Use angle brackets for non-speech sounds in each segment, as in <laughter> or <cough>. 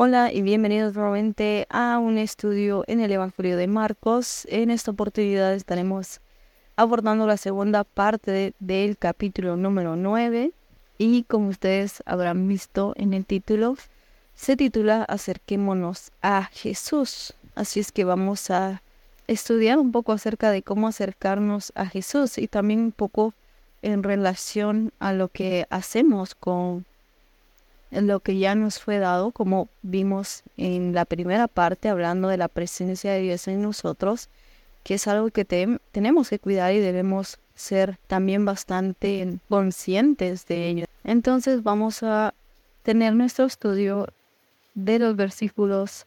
Hola y bienvenidos nuevamente a un estudio en el Evangelio de Marcos. En esta oportunidad estaremos abordando la segunda parte del capítulo número 9 y como ustedes habrán visto en el título, se titula Acerquémonos a Jesús. Así es que vamos a estudiar un poco acerca de cómo acercarnos a Jesús y también un poco en relación a lo que hacemos con lo que ya nos fue dado, como vimos en la primera parte hablando de la presencia de Dios en nosotros, que es algo que tenemos que cuidar y debemos ser también bastante conscientes de ello. Entonces vamos a tener nuestro estudio de los versículos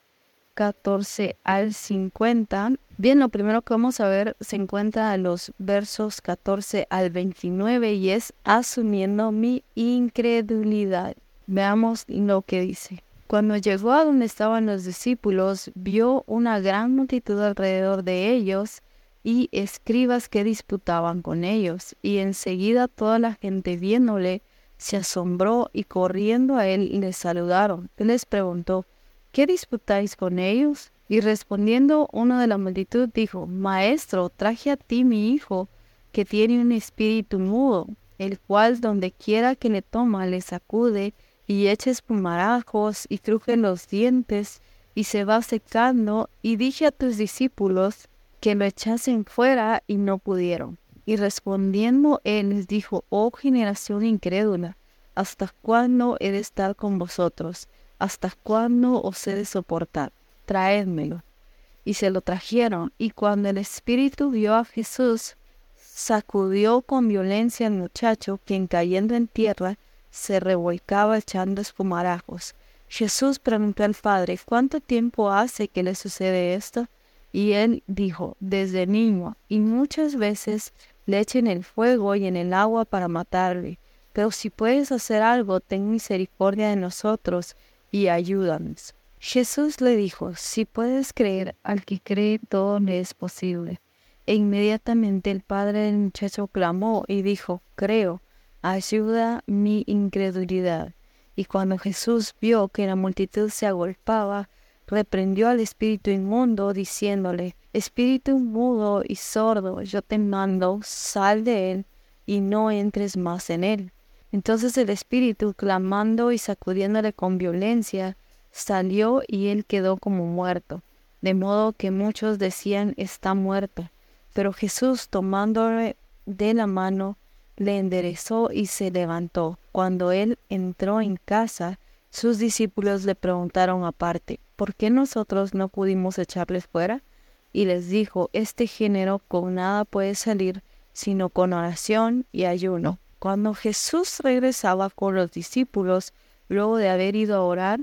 14 al 50. Bien, lo primero que vamos a ver se encuentra en los versos 14 al 29 y es asumiendo mi incredulidad. Veamos lo que dice. Cuando llegó a donde estaban los discípulos, vio una gran multitud alrededor de ellos y escribas que disputaban con ellos, y enseguida toda la gente viéndole se asombró y corriendo a él le saludaron. Él les preguntó, ¿qué disputáis con ellos? Y respondiendo uno de la multitud dijo, Maestro, traje a ti mi hijo, que tiene un espíritu mudo, el cual donde quiera que le toma le sacude y echa espumarajos y cruje los dientes y se va secando, y dije a tus discípulos que lo echasen fuera y no pudieron. Y respondiendo él les dijo, oh generación incrédula, ¿hasta cuándo he de estar con vosotros? ¿Hasta cuándo os he de soportar? Traédmelo. Y se lo trajeron, y cuando el espíritu vio a Jesús, sacudió con violencia al muchacho, quien cayendo en tierra, se revolcaba echando espumarajos. Jesús preguntó al padre, ¿cuánto tiempo hace que le sucede esto? Y él dijo, desde niño, y muchas veces le echen el fuego y en el agua para matarle. Pero si puedes hacer algo, ten misericordia de nosotros y ayúdanos. Jesús le dijo, si puedes creer, al que cree todo le es posible. E inmediatamente el padre del muchacho clamó y dijo, creo ayuda mi incredulidad. Y cuando Jesús vio que la multitud se agolpaba, reprendió al espíritu inmundo, diciéndole, Espíritu mudo y sordo, yo te mando, sal de él y no entres más en él. Entonces el espíritu, clamando y sacudiéndole con violencia, salió y él quedó como muerto, de modo que muchos decían, está muerto. Pero Jesús, tomándole de la mano, le enderezó y se levantó. Cuando él entró en casa, sus discípulos le preguntaron aparte, ¿por qué nosotros no pudimos echarles fuera? Y les dijo, este género con nada puede salir, sino con oración y ayuno. Cuando Jesús regresaba con los discípulos, luego de haber ido a orar,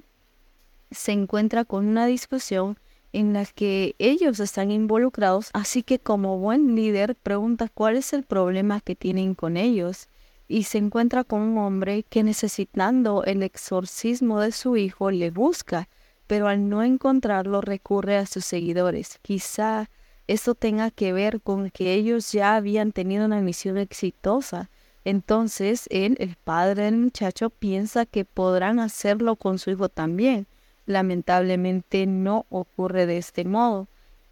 se encuentra con una discusión en la que ellos están involucrados, así que como buen líder pregunta cuál es el problema que tienen con ellos y se encuentra con un hombre que necesitando el exorcismo de su hijo le busca, pero al no encontrarlo recurre a sus seguidores. Quizá eso tenga que ver con que ellos ya habían tenido una misión exitosa. Entonces él, el padre del muchacho, piensa que podrán hacerlo con su hijo también lamentablemente no ocurre de este modo.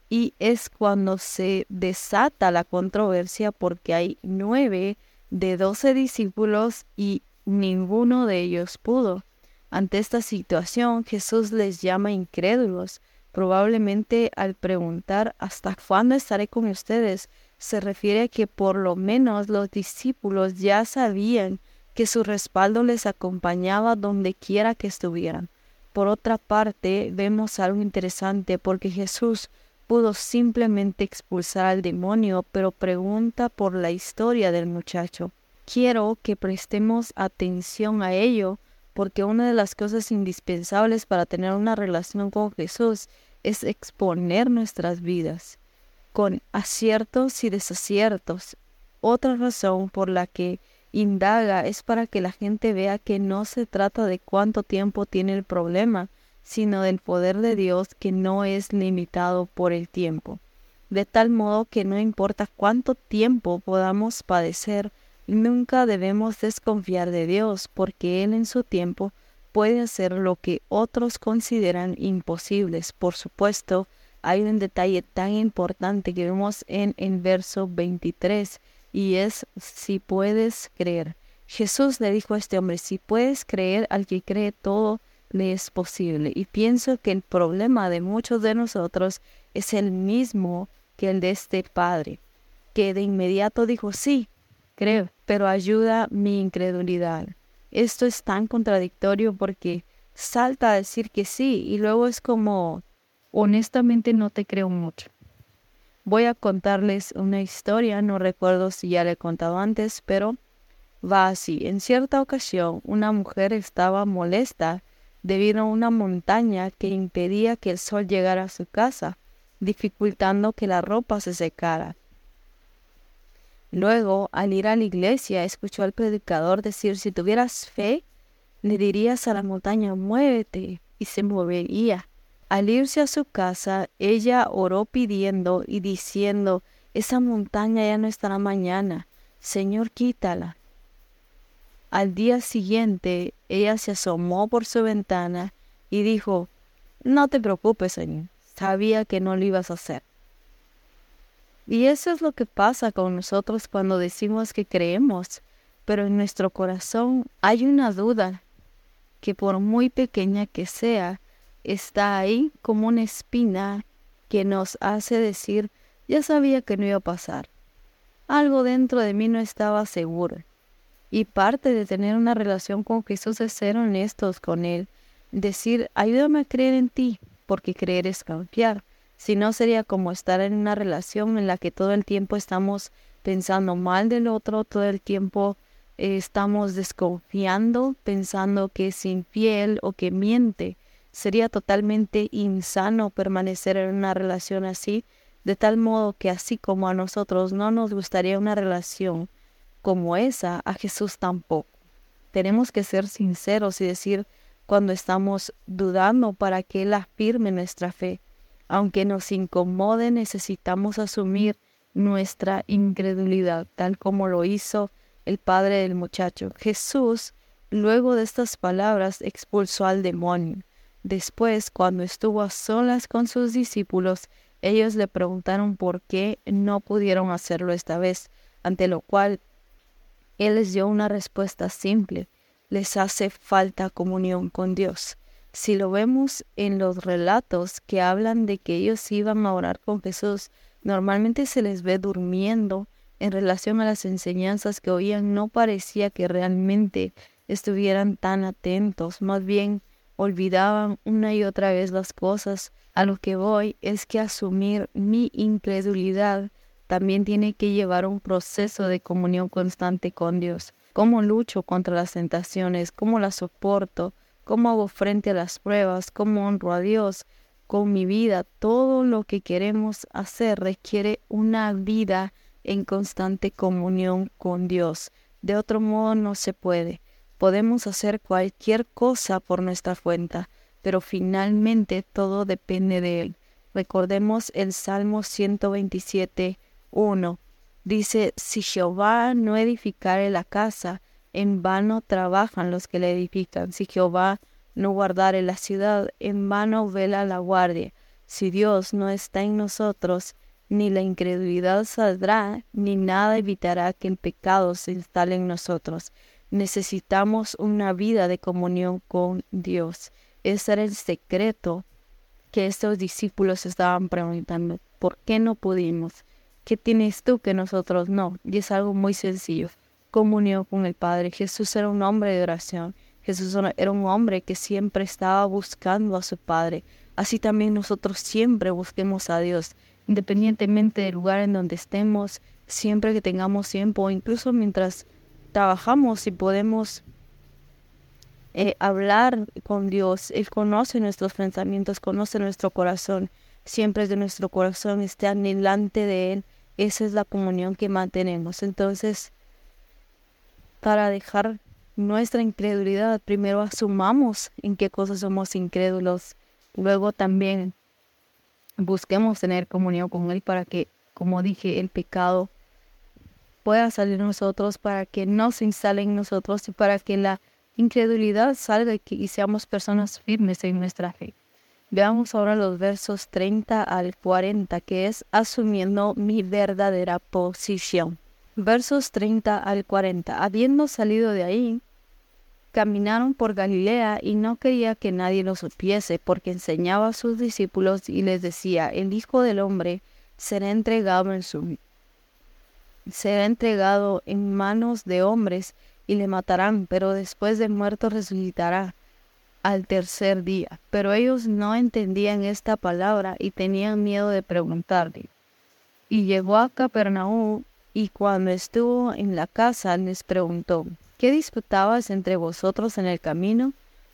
Y es cuando se desata la controversia porque hay nueve de doce discípulos y ninguno de ellos pudo. Ante esta situación Jesús les llama incrédulos. Probablemente al preguntar ¿hasta cuándo estaré con ustedes? se refiere a que por lo menos los discípulos ya sabían que su respaldo les acompañaba donde quiera que estuvieran. Por otra parte, vemos algo interesante porque Jesús pudo simplemente expulsar al demonio, pero pregunta por la historia del muchacho. Quiero que prestemos atención a ello, porque una de las cosas indispensables para tener una relación con Jesús es exponer nuestras vidas, con aciertos y desaciertos. Otra razón por la que indaga es para que la gente vea que no se trata de cuánto tiempo tiene el problema, sino del poder de Dios que no es limitado por el tiempo. De tal modo que no importa cuánto tiempo podamos padecer, nunca debemos desconfiar de Dios, porque Él en su tiempo puede hacer lo que otros consideran imposibles. Por supuesto, hay un detalle tan importante que vemos en el verso 23 y es si puedes creer. Jesús le dijo a este hombre, si puedes creer, al que cree todo le es posible. Y pienso que el problema de muchos de nosotros es el mismo que el de este padre, que de inmediato dijo, sí, creo, pero ayuda mi incredulidad. Esto es tan contradictorio porque salta a decir que sí y luego es como, honestamente no te creo mucho. Voy a contarles una historia, no recuerdo si ya le he contado antes, pero va así. En cierta ocasión, una mujer estaba molesta debido a una montaña que impedía que el sol llegara a su casa, dificultando que la ropa se secara. Luego, al ir a la iglesia, escuchó al predicador decir, si tuvieras fe, le dirías a la montaña, muévete, y se movería. Al irse a su casa, ella oró pidiendo y diciendo, esa montaña ya no estará mañana, Señor, quítala. Al día siguiente, ella se asomó por su ventana y dijo, no te preocupes, Señor, sabía que no lo ibas a hacer. Y eso es lo que pasa con nosotros cuando decimos que creemos, pero en nuestro corazón hay una duda que por muy pequeña que sea, está ahí como una espina que nos hace decir, ya sabía que no iba a pasar. Algo dentro de mí no estaba seguro. Y parte de tener una relación con Jesús es ser honestos con Él, decir, ayúdame a creer en ti, porque creer es confiar. Si no sería como estar en una relación en la que todo el tiempo estamos pensando mal del otro, todo el tiempo eh, estamos desconfiando, pensando que es infiel o que miente. Sería totalmente insano permanecer en una relación así, de tal modo que así como a nosotros no nos gustaría una relación como esa, a Jesús tampoco. Tenemos que ser sinceros y decir cuando estamos dudando para que Él afirme nuestra fe. Aunque nos incomode, necesitamos asumir nuestra incredulidad, tal como lo hizo el padre del muchacho. Jesús, luego de estas palabras, expulsó al demonio. Después, cuando estuvo a solas con sus discípulos, ellos le preguntaron por qué no pudieron hacerlo esta vez, ante lo cual él les dio una respuesta simple. Les hace falta comunión con Dios. Si lo vemos en los relatos que hablan de que ellos iban a orar con Jesús, normalmente se les ve durmiendo en relación a las enseñanzas que oían. No parecía que realmente estuvieran tan atentos, más bien olvidaban una y otra vez las cosas. A lo que voy es que asumir mi incredulidad también tiene que llevar un proceso de comunión constante con Dios. ¿Cómo lucho contra las tentaciones? ¿Cómo las soporto? cómo hago frente a las pruebas, cómo honro a Dios con mi vida. Todo lo que queremos hacer requiere una vida en constante comunión con Dios. De otro modo no se puede. Podemos hacer cualquier cosa por nuestra cuenta, pero finalmente todo depende de Él. Recordemos el Salmo 127, 1. Dice, si Jehová no edificare la casa, en vano trabajan los que la edifican. Si Jehová no guardare la ciudad, en vano vela la guardia. Si Dios no está en nosotros, ni la incredulidad saldrá, ni nada evitará que el pecado se instale en nosotros. Necesitamos una vida de comunión con Dios. Ese era el secreto que estos discípulos estaban preguntando. ¿Por qué no pudimos? ¿Qué tienes tú que nosotros no? Y es algo muy sencillo comunión con el Padre. Jesús era un hombre de oración. Jesús era un hombre que siempre estaba buscando a su Padre. Así también nosotros siempre busquemos a Dios, independientemente del lugar en donde estemos, siempre que tengamos tiempo, incluso mientras trabajamos y podemos eh, hablar con Dios. Él conoce nuestros pensamientos, conoce nuestro corazón. Siempre es de nuestro corazón esté anhelante de Él. Esa es la comunión que mantenemos. Entonces, para dejar nuestra incredulidad, primero asumamos en qué cosas somos incrédulos, luego también busquemos tener comunión con Él para que, como dije, el pecado pueda salir nosotros, para que no se instale nosotros y para que la incredulidad salga y, seamos personas firmes en nuestra fe. Veamos ahora los versos 30 al 40, que es asumiendo mi verdadera posición. Versos 30 al 40. Habiendo salido de ahí, caminaron por Galilea y no quería que nadie lo supiese, porque enseñaba a sus discípulos y les decía, el Hijo del Hombre será entregado en su será entregado en manos de hombres y le matarán, pero después de muerto resucitará al tercer día. Pero ellos no entendían esta palabra y tenían miedo de preguntarle. Y llegó a Capernaum y cuando estuvo en la casa les preguntó, ¿qué disputabas entre vosotros en el camino?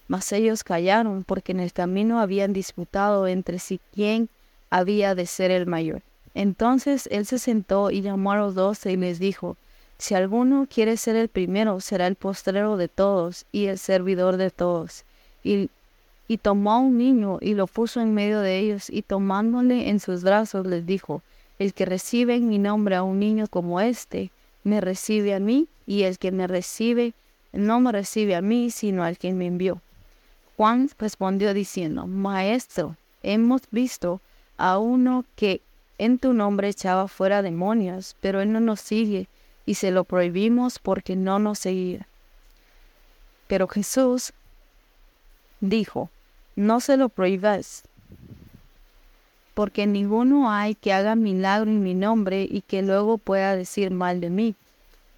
Mas ellos callaron porque en el camino habían disputado entre sí quién había de ser el mayor. Entonces él se sentó y llamó a los doce y les dijo, si alguno quiere ser el primero, será el postrero de todos y el servidor de todos. Y, tomó a un niño y lo puso en medio de ellos y tomándole en sus brazos les dijo, el que recibe en mi nombre a un niño como este, me recibe a mí, y el que me recibe no me recibe a mí, sino al que me envió. Juan respondió diciendo, Maestro, hemos visto a uno que en tu nombre echaba fuera demonios, pero él no nos sigue y se lo prohibimos porque no nos seguía. Pero Jesús dijo, no se lo prohíbas, porque ninguno hay que haga milagro en mi nombre y que luego pueda decir mal de mí,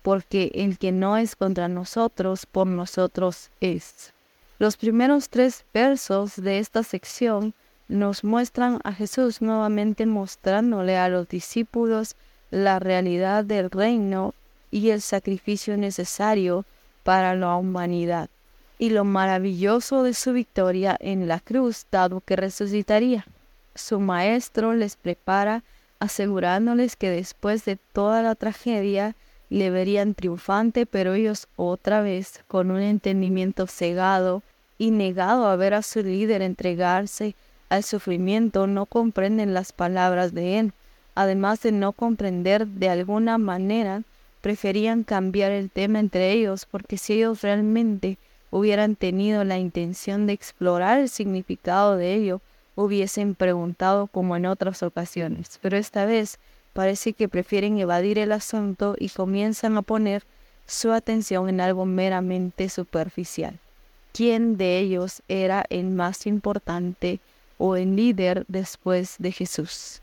porque el que no es contra nosotros, por nosotros es. Los primeros tres versos de esta sección nos muestran a Jesús nuevamente mostrándole a los discípulos la realidad del reino y el sacrificio necesario para la humanidad, y lo maravilloso de su victoria en la cruz, dado que resucitaría. Su maestro les prepara asegurándoles que después de toda la tragedia le verían triunfante, pero ellos otra vez, con un entendimiento cegado y negado a ver a su líder entregarse al sufrimiento no comprenden las palabras de Él. Además de no comprender de alguna manera, preferían cambiar el tema entre ellos porque si ellos realmente hubieran tenido la intención de explorar el significado de ello, hubiesen preguntado como en otras ocasiones. Pero esta vez parece que prefieren evadir el asunto y comienzan a poner su atención en algo meramente superficial. ¿Quién de ellos era el más importante o el líder después de Jesús.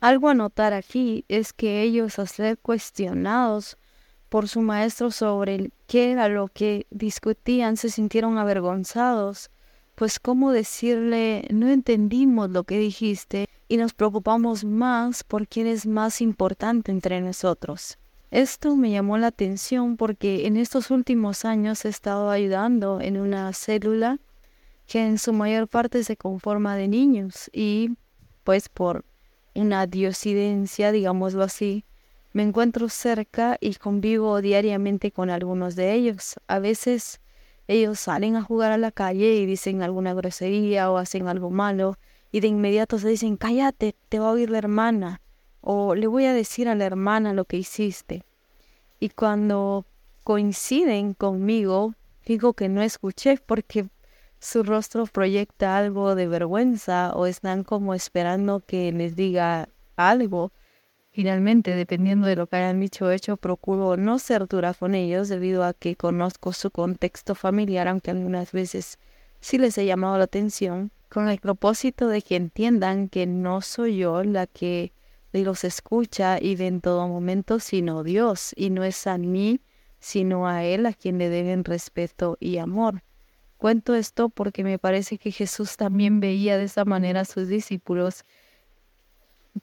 Algo a notar aquí es que ellos al ser cuestionados por su maestro sobre qué era lo que discutían se sintieron avergonzados, pues cómo decirle no entendimos lo que dijiste y nos preocupamos más por quién es más importante entre nosotros. Esto me llamó la atención porque en estos últimos años he estado ayudando en una célula que en su mayor parte se conforma de niños y pues por una diosidencia, digámoslo así, me encuentro cerca y convivo diariamente con algunos de ellos. A veces ellos salen a jugar a la calle y dicen alguna grosería o hacen algo malo y de inmediato se dicen, cállate, te va a oír la hermana o le voy a decir a la hermana lo que hiciste. Y cuando coinciden conmigo, digo que no escuché porque su rostro proyecta algo de vergüenza o están como esperando que les diga algo. Finalmente, dependiendo de lo que hayan dicho o hecho, procuro no ser dura con ellos debido a que conozco su contexto familiar, aunque algunas veces sí les he llamado la atención, con el propósito de que entiendan que no soy yo la que los escucha y de en todo momento, sino Dios, y no es a mí, sino a Él a quien le deben respeto y amor. Cuento esto porque me parece que Jesús también veía de esa manera a sus discípulos,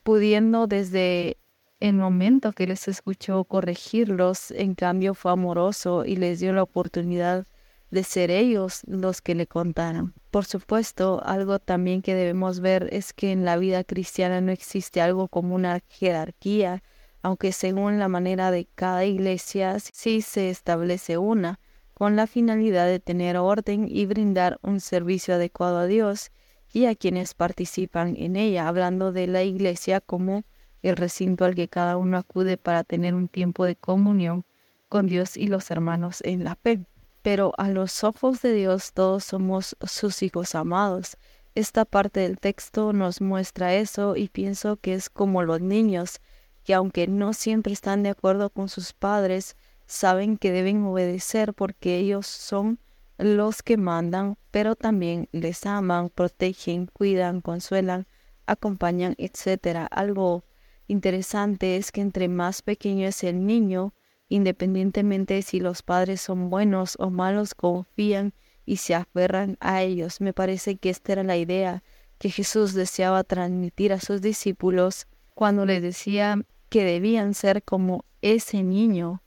pudiendo desde el momento que les escuchó corregirlos, en cambio fue amoroso y les dio la oportunidad de ser ellos los que le contaran. Por supuesto, algo también que debemos ver es que en la vida cristiana no existe algo como una jerarquía, aunque según la manera de cada iglesia sí se establece una con la finalidad de tener orden y brindar un servicio adecuado a Dios y a quienes participan en ella, hablando de la iglesia como el recinto al que cada uno acude para tener un tiempo de comunión con Dios y los hermanos en la fe. pero a los ojos de Dios todos somos sus hijos amados. Esta parte del texto nos muestra eso y pienso que es como los niños, que aunque no siempre están de acuerdo con sus padres, saben que deben obedecer porque ellos son los que mandan, pero también les aman, protegen, cuidan, consuelan, acompañan, etc. Algo interesante es que entre más pequeño es el niño, independientemente si los padres son buenos o malos, confían y se aferran a ellos. Me parece que esta era la idea que Jesús deseaba transmitir a sus discípulos cuando les decía que debían ser como ese niño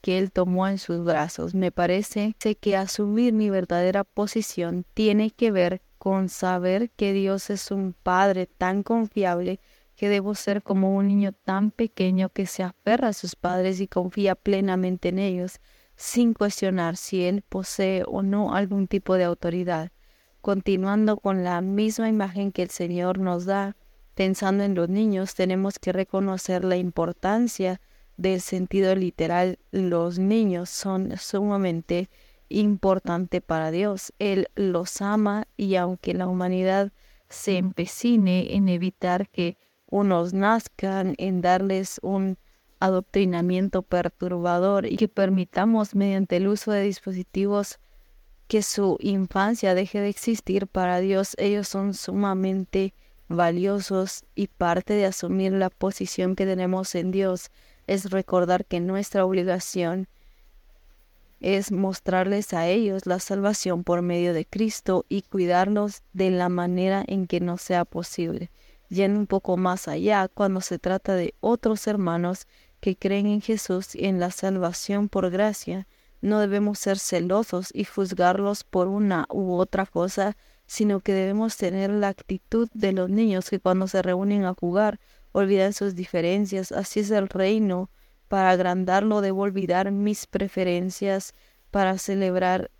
que él tomó en sus brazos. Me parece que asumir mi verdadera posición tiene que ver con saber que Dios es un Padre tan confiable que debo ser como un niño tan pequeño que se aferra a sus padres y confía plenamente en ellos, sin cuestionar si él posee o no algún tipo de autoridad. Continuando con la misma imagen que el Señor nos da, pensando en los niños, tenemos que reconocer la importancia del sentido literal, los niños son sumamente importantes para Dios. Él los ama y aunque la humanidad se empecine en evitar que unos nazcan, en darles un adoctrinamiento perturbador y que permitamos mediante el uso de dispositivos que su infancia deje de existir para Dios, ellos son sumamente valiosos y parte de asumir la posición que tenemos en Dios es recordar que nuestra obligación es mostrarles a ellos la salvación por medio de Cristo y cuidarlos de la manera en que nos sea posible. Yendo un poco más allá, cuando se trata de otros hermanos que creen en Jesús y en la salvación por gracia, no debemos ser celosos y juzgarlos por una u otra cosa, sino que debemos tener la actitud de los niños que cuando se reúnen a jugar olvidan sus diferencias, así es el reino, para agrandarlo debo olvidar mis preferencias, para celebrar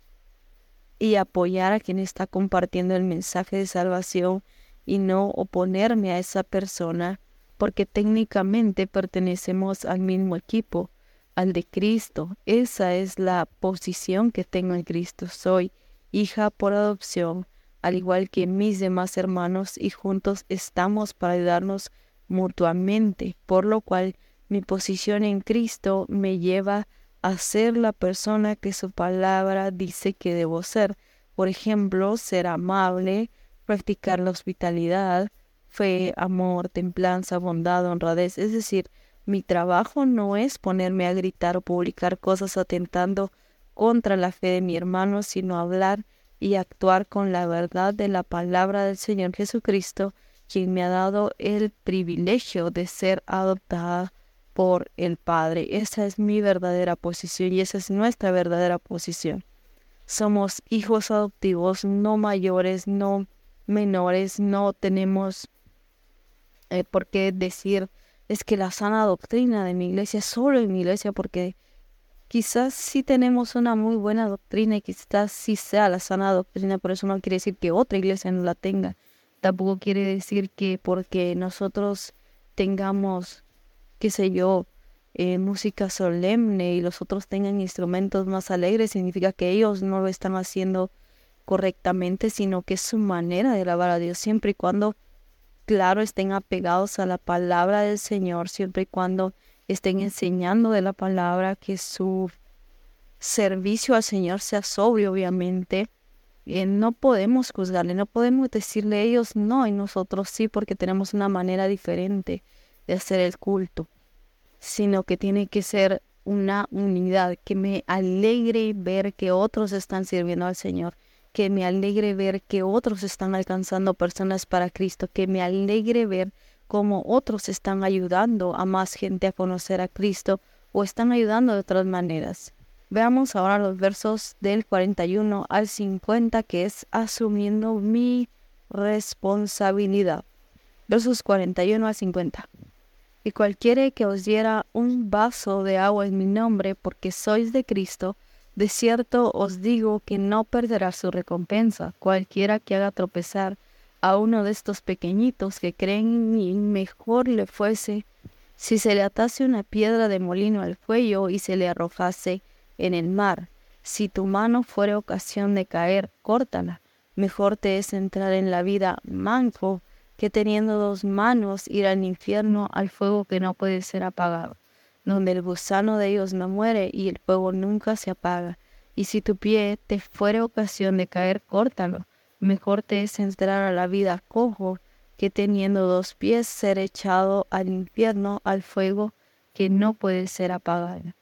y apoyar a quien está compartiendo el mensaje de salvación y no oponerme a esa persona, porque técnicamente pertenecemos al mismo equipo, al de Cristo. Esa es la posición que tengo en Cristo. Soy hija por adopción, al igual que mis demás hermanos, y juntos estamos para ayudarnos mutuamente, por lo cual mi posición en Cristo me lleva a ser la persona que su palabra dice que debo ser. Por ejemplo, ser amable, practicar la hospitalidad, fe, amor, templanza, bondad, honradez. Es decir, mi trabajo no es ponerme a gritar o publicar cosas atentando contra la fe de mi hermano, sino hablar y actuar con la verdad de la palabra del Señor Jesucristo quien me ha dado el privilegio de ser adoptada por el Padre. Esa es mi verdadera posición y esa es nuestra verdadera posición. Somos hijos adoptivos, no mayores, no menores, no tenemos eh, por qué decir es que la sana doctrina de mi iglesia, solo en mi iglesia, porque quizás sí tenemos una muy buena doctrina y quizás sí sea la sana doctrina, pero eso no quiere decir que otra iglesia no la tenga. Tampoco quiere decir que porque nosotros tengamos, qué sé yo, eh, música solemne y los otros tengan instrumentos más alegres, significa que ellos no lo están haciendo correctamente, sino que es su manera de alabar a Dios, siempre y cuando, claro, estén apegados a la palabra del Señor, siempre y cuando estén enseñando de la palabra, que su servicio al Señor sea sobrio, obviamente, eh, no podemos juzgarle, no podemos decirle ellos no y nosotros sí porque tenemos una manera diferente de hacer el culto, sino que tiene que ser una unidad, que me alegre ver que otros están sirviendo al Señor, que me alegre ver que otros están alcanzando personas para Cristo, que me alegre ver cómo otros están ayudando a más gente a conocer a Cristo o están ayudando de otras maneras. Veamos ahora los versos del 41 al 50, que es asumiendo mi responsabilidad. Versos 41 al 50. Y cualquiera que os diera un vaso de agua en mi nombre, porque sois de Cristo, de cierto os digo que no perderá su recompensa. Cualquiera que haga tropezar a uno de estos pequeñitos que creen en mí, mejor le fuese si se le atase una piedra de molino al cuello y se le arrojase en el mar. Si tu mano fuere ocasión de caer, córtala. Mejor te es entrar en la vida manco que teniendo dos manos ir al infierno al fuego que no puede ser apagado, donde el gusano de ellos no muere y el fuego nunca se apaga. Y si tu pie te fuere ocasión de caer, córtalo. Mejor te es entrar a la vida cojo que teniendo dos pies ser echado al infierno, al fuego que no puede ser apagado,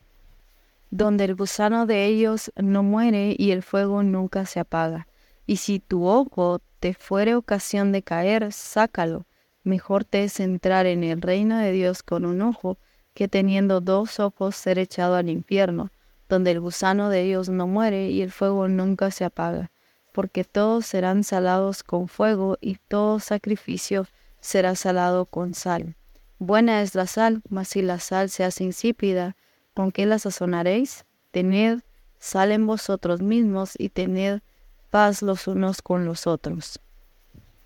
donde el gusano de ellos no muere y el fuego nunca se apaga. Y si tu ojo te fuere ocasión de caer, sácalo. Mejor te es entrar en el reino de Dios con un ojo que teniendo dos ojos ser echado al infierno, donde el gusano de ellos no muere y el fuego nunca se apaga porque todos serán salados con fuego y todo sacrificio será salado con sal. Buena es la sal, mas si la sal se hace insípida, ¿con qué la sazonaréis? Tened sal en vosotros mismos y tened paz los unos con los otros.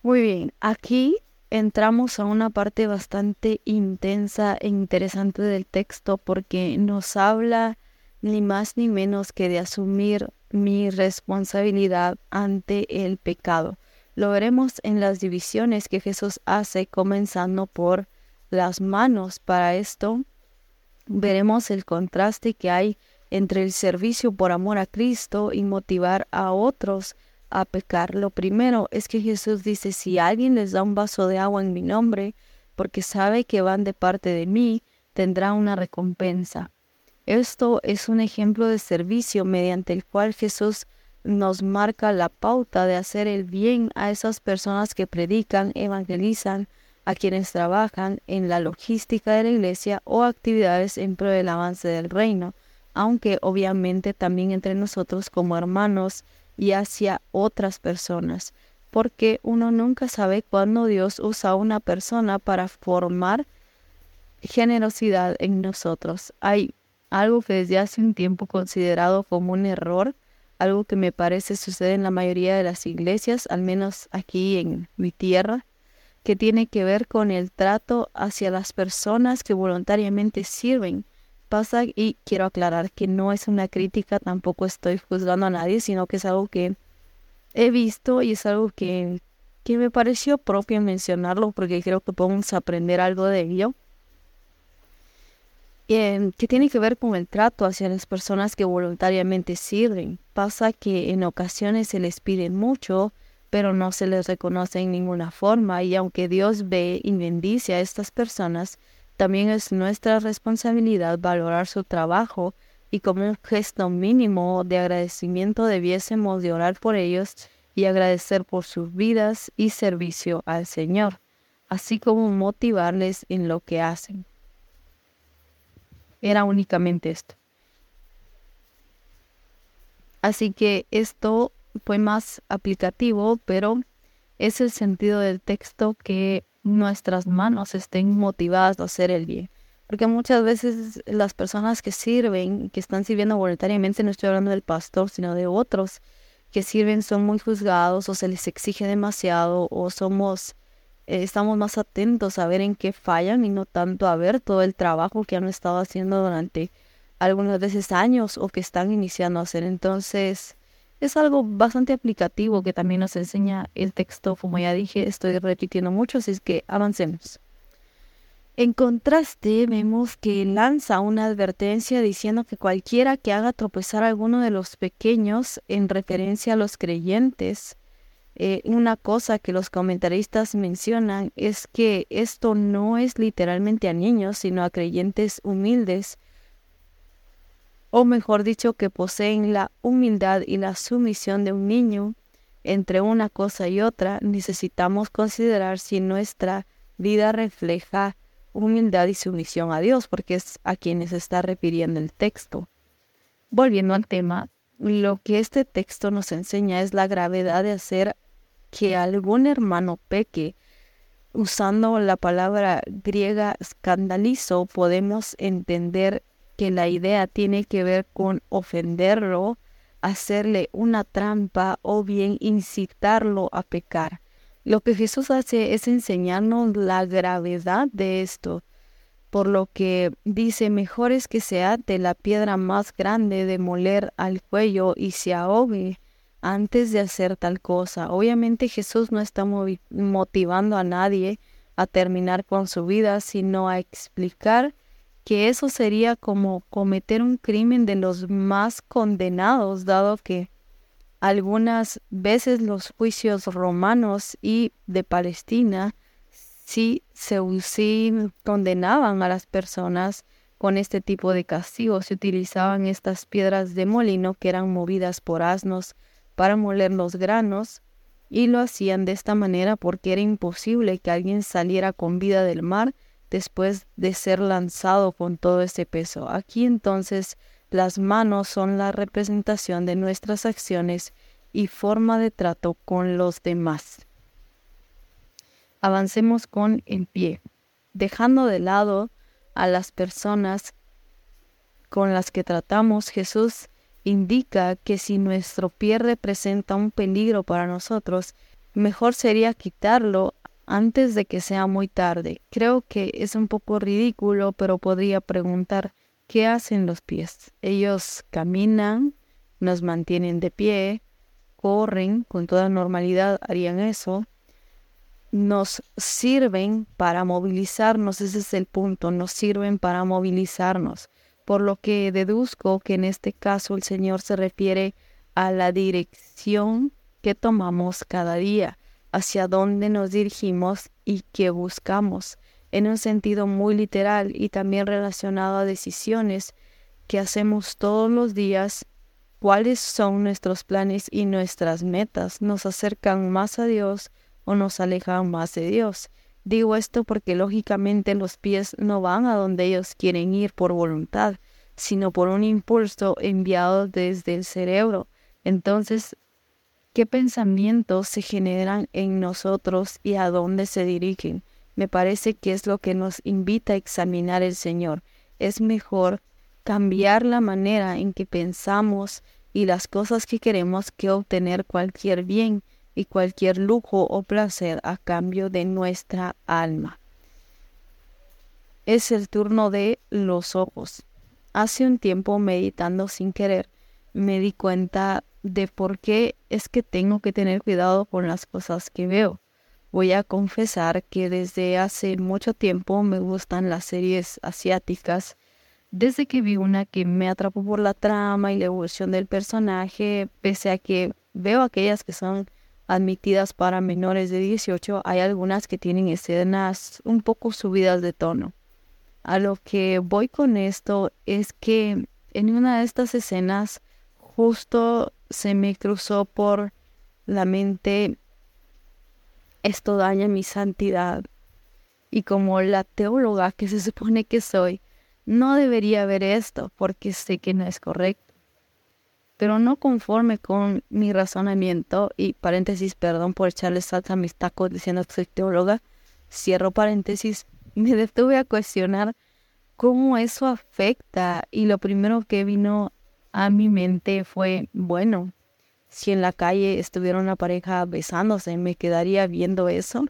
Muy bien, aquí entramos a una parte bastante intensa e interesante del texto porque nos habla ni más ni menos que de asumir mi responsabilidad ante el pecado. Lo veremos en las divisiones que Jesús hace, comenzando por las manos. Para esto veremos el contraste que hay entre el servicio por amor a Cristo y motivar a otros a pecar. Lo primero es que Jesús dice, si alguien les da un vaso de agua en mi nombre, porque sabe que van de parte de mí, tendrá una recompensa. Esto es un ejemplo de servicio mediante el cual Jesús nos marca la pauta de hacer el bien a esas personas que predican, evangelizan, a quienes trabajan en la logística de la iglesia o actividades en pro del avance del reino, aunque obviamente también entre nosotros como hermanos y hacia otras personas, porque uno nunca sabe cuándo Dios usa a una persona para formar generosidad en nosotros. Hay algo que desde hace un tiempo considerado como un error, algo que me parece sucede en la mayoría de las iglesias, al menos aquí en mi tierra, que tiene que ver con el trato hacia las personas que voluntariamente sirven. Pasa y quiero aclarar que no es una crítica, tampoco estoy juzgando a nadie, sino que es algo que he visto y es algo que, que me pareció propio mencionarlo porque creo que podemos aprender algo de ello que tiene que ver con el trato hacia las personas que voluntariamente sirven. Pasa que en ocasiones se les pide mucho, pero no se les reconoce en ninguna forma y aunque Dios ve y bendice a estas personas, también es nuestra responsabilidad valorar su trabajo y como un gesto mínimo de agradecimiento debiésemos de orar por ellos y agradecer por sus vidas y servicio al Señor, así como motivarles en lo que hacen era únicamente esto. Así que esto fue más aplicativo, pero es el sentido del texto que nuestras manos estén motivadas a hacer el bien. Porque muchas veces las personas que sirven, que están sirviendo voluntariamente, no estoy hablando del pastor, sino de otros que sirven, son muy juzgados o se les exige demasiado o somos eh, estamos más atentos a ver en qué fallan y no tanto a ver todo el trabajo que han estado haciendo durante algunas veces años o que están iniciando a hacer. Entonces, es algo bastante aplicativo que también nos enseña el texto, como ya dije, estoy repitiendo mucho, así es que avancemos. En contraste, vemos que lanza una advertencia diciendo que cualquiera que haga tropezar a alguno de los pequeños en referencia a los creyentes, eh, una cosa que los comentaristas mencionan es que esto no es literalmente a niños, sino a creyentes humildes, o mejor dicho, que poseen la humildad y la sumisión de un niño. Entre una cosa y otra, necesitamos considerar si nuestra vida refleja humildad y sumisión a Dios, porque es a quienes está refiriendo el texto. Volviendo al tema, lo que este texto nos enseña es la gravedad de hacer que algún hermano peque, usando la palabra griega escandalizo, podemos entender que la idea tiene que ver con ofenderlo, hacerle una trampa o bien incitarlo a pecar. Lo que Jesús hace es enseñarnos la gravedad de esto. por lo que dice, mejor es que se ate la piedra más grande de moler al cuello y se ahogue antes de hacer tal cosa. Obviamente Jesús no está motivando a nadie a terminar con su vida, sino a explicar que eso sería como cometer un crimen de los más condenados, dado que algunas veces los juicios romanos y de Palestina sí, se, condenaban a las personas con este tipo de castigo. Se utilizaban estas piedras de molino que eran movidas por asnos para moler los granos y lo hacían de esta manera porque era imposible que alguien saliera con vida del mar después de ser lanzado con todo ese peso. Aquí entonces las manos son la representación de nuestras acciones y forma de trato con los demás avancemos con el pie, dejando de lado a las personas con las que tratamos, Jesús indica que si nuestro pie representa un peligro para nosotros, mejor sería quitarlo antes de que sea muy tarde. Creo que es un poco ridículo, pero podría preguntar, ¿qué hacen los pies? Ellos caminan, nos mantienen de pie, corren, con toda normalidad harían eso, nos sirven para movilizarnos, ese es el punto, nos sirven para movilizarnos. Por lo que deduzco que en este caso el Señor se refiere a la dirección que tomamos cada día, hacia dónde nos dirigimos y qué buscamos, en un sentido muy literal y también relacionado a decisiones que hacemos todos los días, cuáles son nuestros planes y nuestras metas, nos acercan más a Dios, o nos alejan más de Dios. Digo esto porque lógicamente los pies no van a donde ellos quieren ir por voluntad, sino por un impulso enviado desde el cerebro. Entonces, ¿qué pensamientos se generan en nosotros y a dónde se dirigen? Me parece que es lo que nos invita a examinar el Señor. Es mejor cambiar la manera en que pensamos y las cosas que queremos que obtener cualquier bien y cualquier lujo o placer a cambio de nuestra alma. Es el turno de los ojos. Hace un tiempo meditando sin querer, me di cuenta de por qué es que tengo que tener cuidado con las cosas que veo. Voy a confesar que desde hace mucho tiempo me gustan las series asiáticas. Desde que vi una que me atrapó por la trama y la evolución del personaje, pese a que veo aquellas que son admitidas para menores de 18, hay algunas que tienen escenas un poco subidas de tono. A lo que voy con esto es que en una de estas escenas justo se me cruzó por la mente esto daña mi santidad. Y como la teóloga que se supone que soy, no debería ver esto porque sé que no es correcto pero no conforme con mi razonamiento, y paréntesis, perdón por echarle salsa a mis tacos diciendo que soy teóloga, cierro paréntesis, <laughs> me detuve a cuestionar cómo eso afecta y lo primero que vino a mi mente fue, bueno, si en la calle estuviera una pareja besándose, ¿me quedaría viendo eso?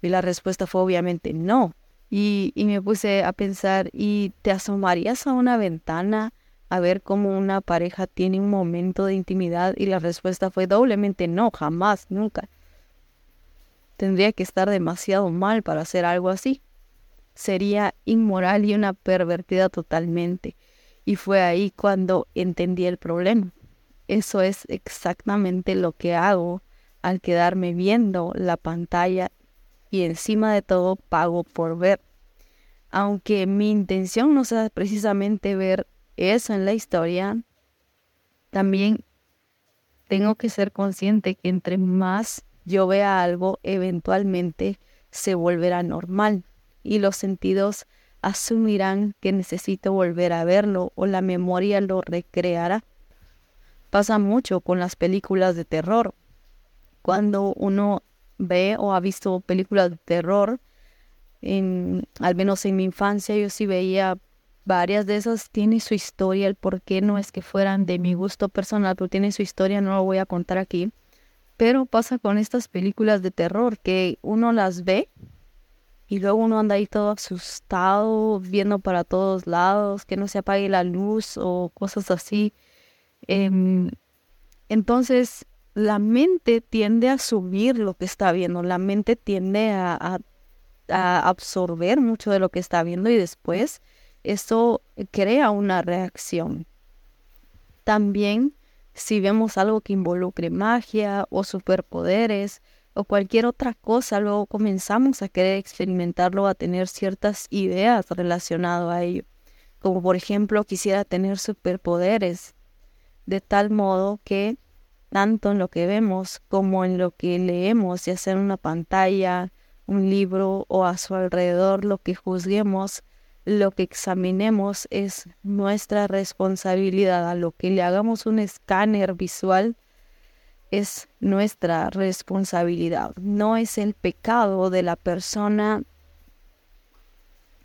Y la respuesta fue obviamente no. Y, y me puse a pensar, ¿y te asomarías a una ventana a ver cómo una pareja tiene un momento de intimidad y la respuesta fue doblemente no, jamás, nunca. Tendría que estar demasiado mal para hacer algo así. Sería inmoral y una pervertida totalmente. Y fue ahí cuando entendí el problema. Eso es exactamente lo que hago al quedarme viendo la pantalla y encima de todo pago por ver. Aunque mi intención no sea precisamente ver eso en la historia, también tengo que ser consciente que entre más yo vea algo, eventualmente se volverá normal y los sentidos asumirán que necesito volver a verlo o la memoria lo recreará. Pasa mucho con las películas de terror. Cuando uno ve o ha visto películas de terror, en, al menos en mi infancia yo sí veía Varias de esas tienen su historia, el por qué no es que fueran de mi gusto personal, pero tienen su historia, no lo voy a contar aquí. Pero pasa con estas películas de terror que uno las ve y luego uno anda ahí todo asustado, viendo para todos lados, que no se apague la luz o cosas así. Em, entonces, la mente tiende a subir lo que está viendo, la mente tiende a, a absorber mucho de lo que está viendo y después eso crea una reacción. También si vemos algo que involucre magia o superpoderes, o cualquier otra cosa, luego comenzamos a querer experimentarlo, a tener ciertas ideas relacionadas a ello. Como por ejemplo, quisiera tener superpoderes, de tal modo que tanto en lo que vemos como en lo que leemos, ya sea en una pantalla, un libro o a su alrededor, lo que juzguemos, lo que examinemos es nuestra responsabilidad. A lo que le hagamos un escáner visual, es nuestra responsabilidad, no es el pecado de la persona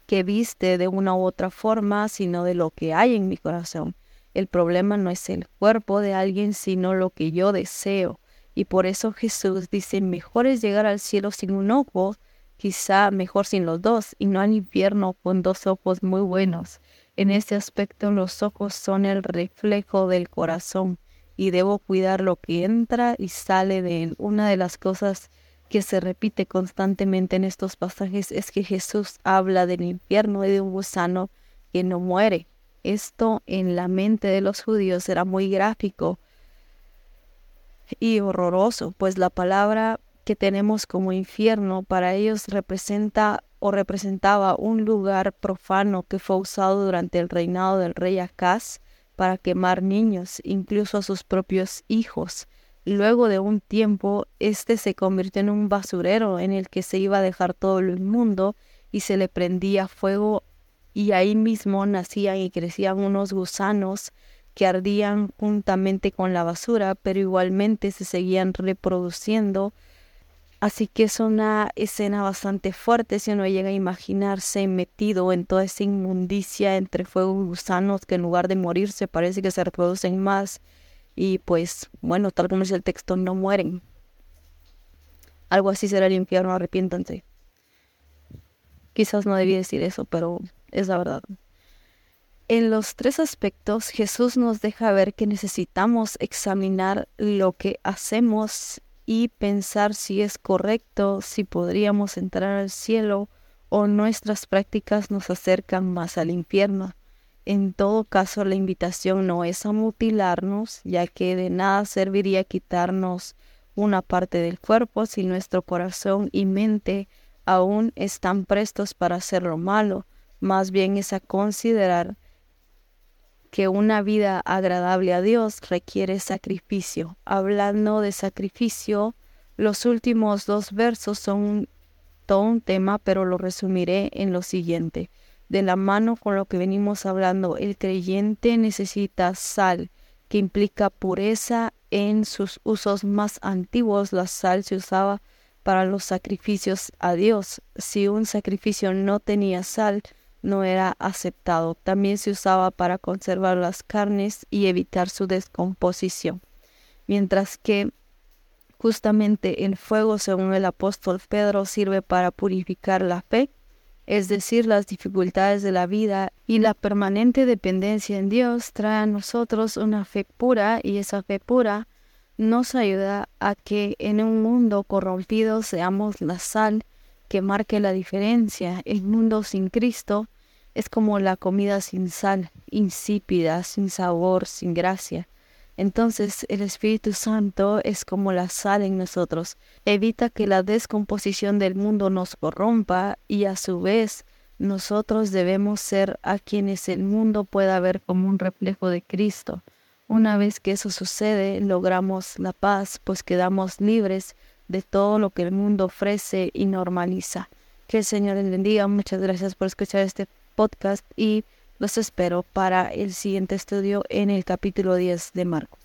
que viste de una u otra forma, sino de lo que hay en mi corazón. El problema no es el cuerpo de alguien, sino lo que yo deseo. Y por eso Jesús dice, mejor es llegar al cielo sin un ojo, quizá mejor sin los dos, y no al infierno con dos ojos muy buenos. En este aspecto los ojos son el reflejo del corazón y debo cuidar lo que entra y sale de él. Una de las cosas que se repite constantemente en estos pasajes es que Jesús habla del infierno y de un gusano que no muere. Esto en la mente de los judíos era muy gráfico y horroroso, pues la palabra que tenemos como infierno para ellos representa o representaba un lugar profano que fue usado durante el reinado del rey Acaz para quemar niños, incluso a sus propios hijos. Luego de un tiempo, este se convirtió en un basurero en el que se iba a dejar todo lo inmundo y se le prendía fuego y ahí mismo nacían y crecían unos gusanos que ardían juntamente con la basura, pero igualmente se seguían reproduciendo Así que es una escena bastante fuerte si uno llega a imaginarse metido en toda esa inmundicia entre fuego y gusanos que en lugar de morirse parece que se reproducen más y pues bueno, tal como dice el texto, no mueren. Algo así será el infierno, arrepiéntanse. Quizás no debía decir eso, pero es la verdad. En los tres aspectos, Jesús nos deja ver que necesitamos examinar lo que hacemos y pensar si es correcto, si podríamos entrar al cielo o nuestras prácticas nos acercan más al infierno. En todo caso, la invitación no es a mutilarnos, ya que de nada serviría quitarnos una parte del cuerpo si nuestro corazón y mente aún están prestos para hacer lo malo, más bien es a considerar que una vida agradable a Dios requiere sacrificio. Hablando de sacrificio, los últimos dos versos son todo un tema, pero lo resumiré en lo siguiente. De la mano con lo que venimos hablando, el creyente necesita sal, que implica pureza en sus usos más antiguos. La sal se usaba para los sacrificios a Dios. Si un sacrificio no tenía sal, no era aceptado. También se usaba para conservar las carnes y evitar su descomposición. Mientras que justamente el fuego, según el apóstol Pedro, sirve para purificar la fe, es decir, las dificultades de la vida y la permanente dependencia en Dios trae a nosotros una fe pura y esa fe pura nos ayuda a que en un mundo corrompido seamos la sal que marque la diferencia. El mundo sin Cristo es como la comida sin sal, insípida, sin sabor, sin gracia. Entonces el Espíritu Santo es como la sal en nosotros, evita que la descomposición del mundo nos corrompa y a su vez nosotros debemos ser a quienes el mundo pueda ver como un reflejo de Cristo. Una vez que eso sucede, logramos la paz, pues quedamos libres de todo lo que el mundo ofrece y normaliza. Que el Señor les bendiga. Muchas gracias por escuchar este podcast y los espero para el siguiente estudio en el capítulo 10 de Marcos.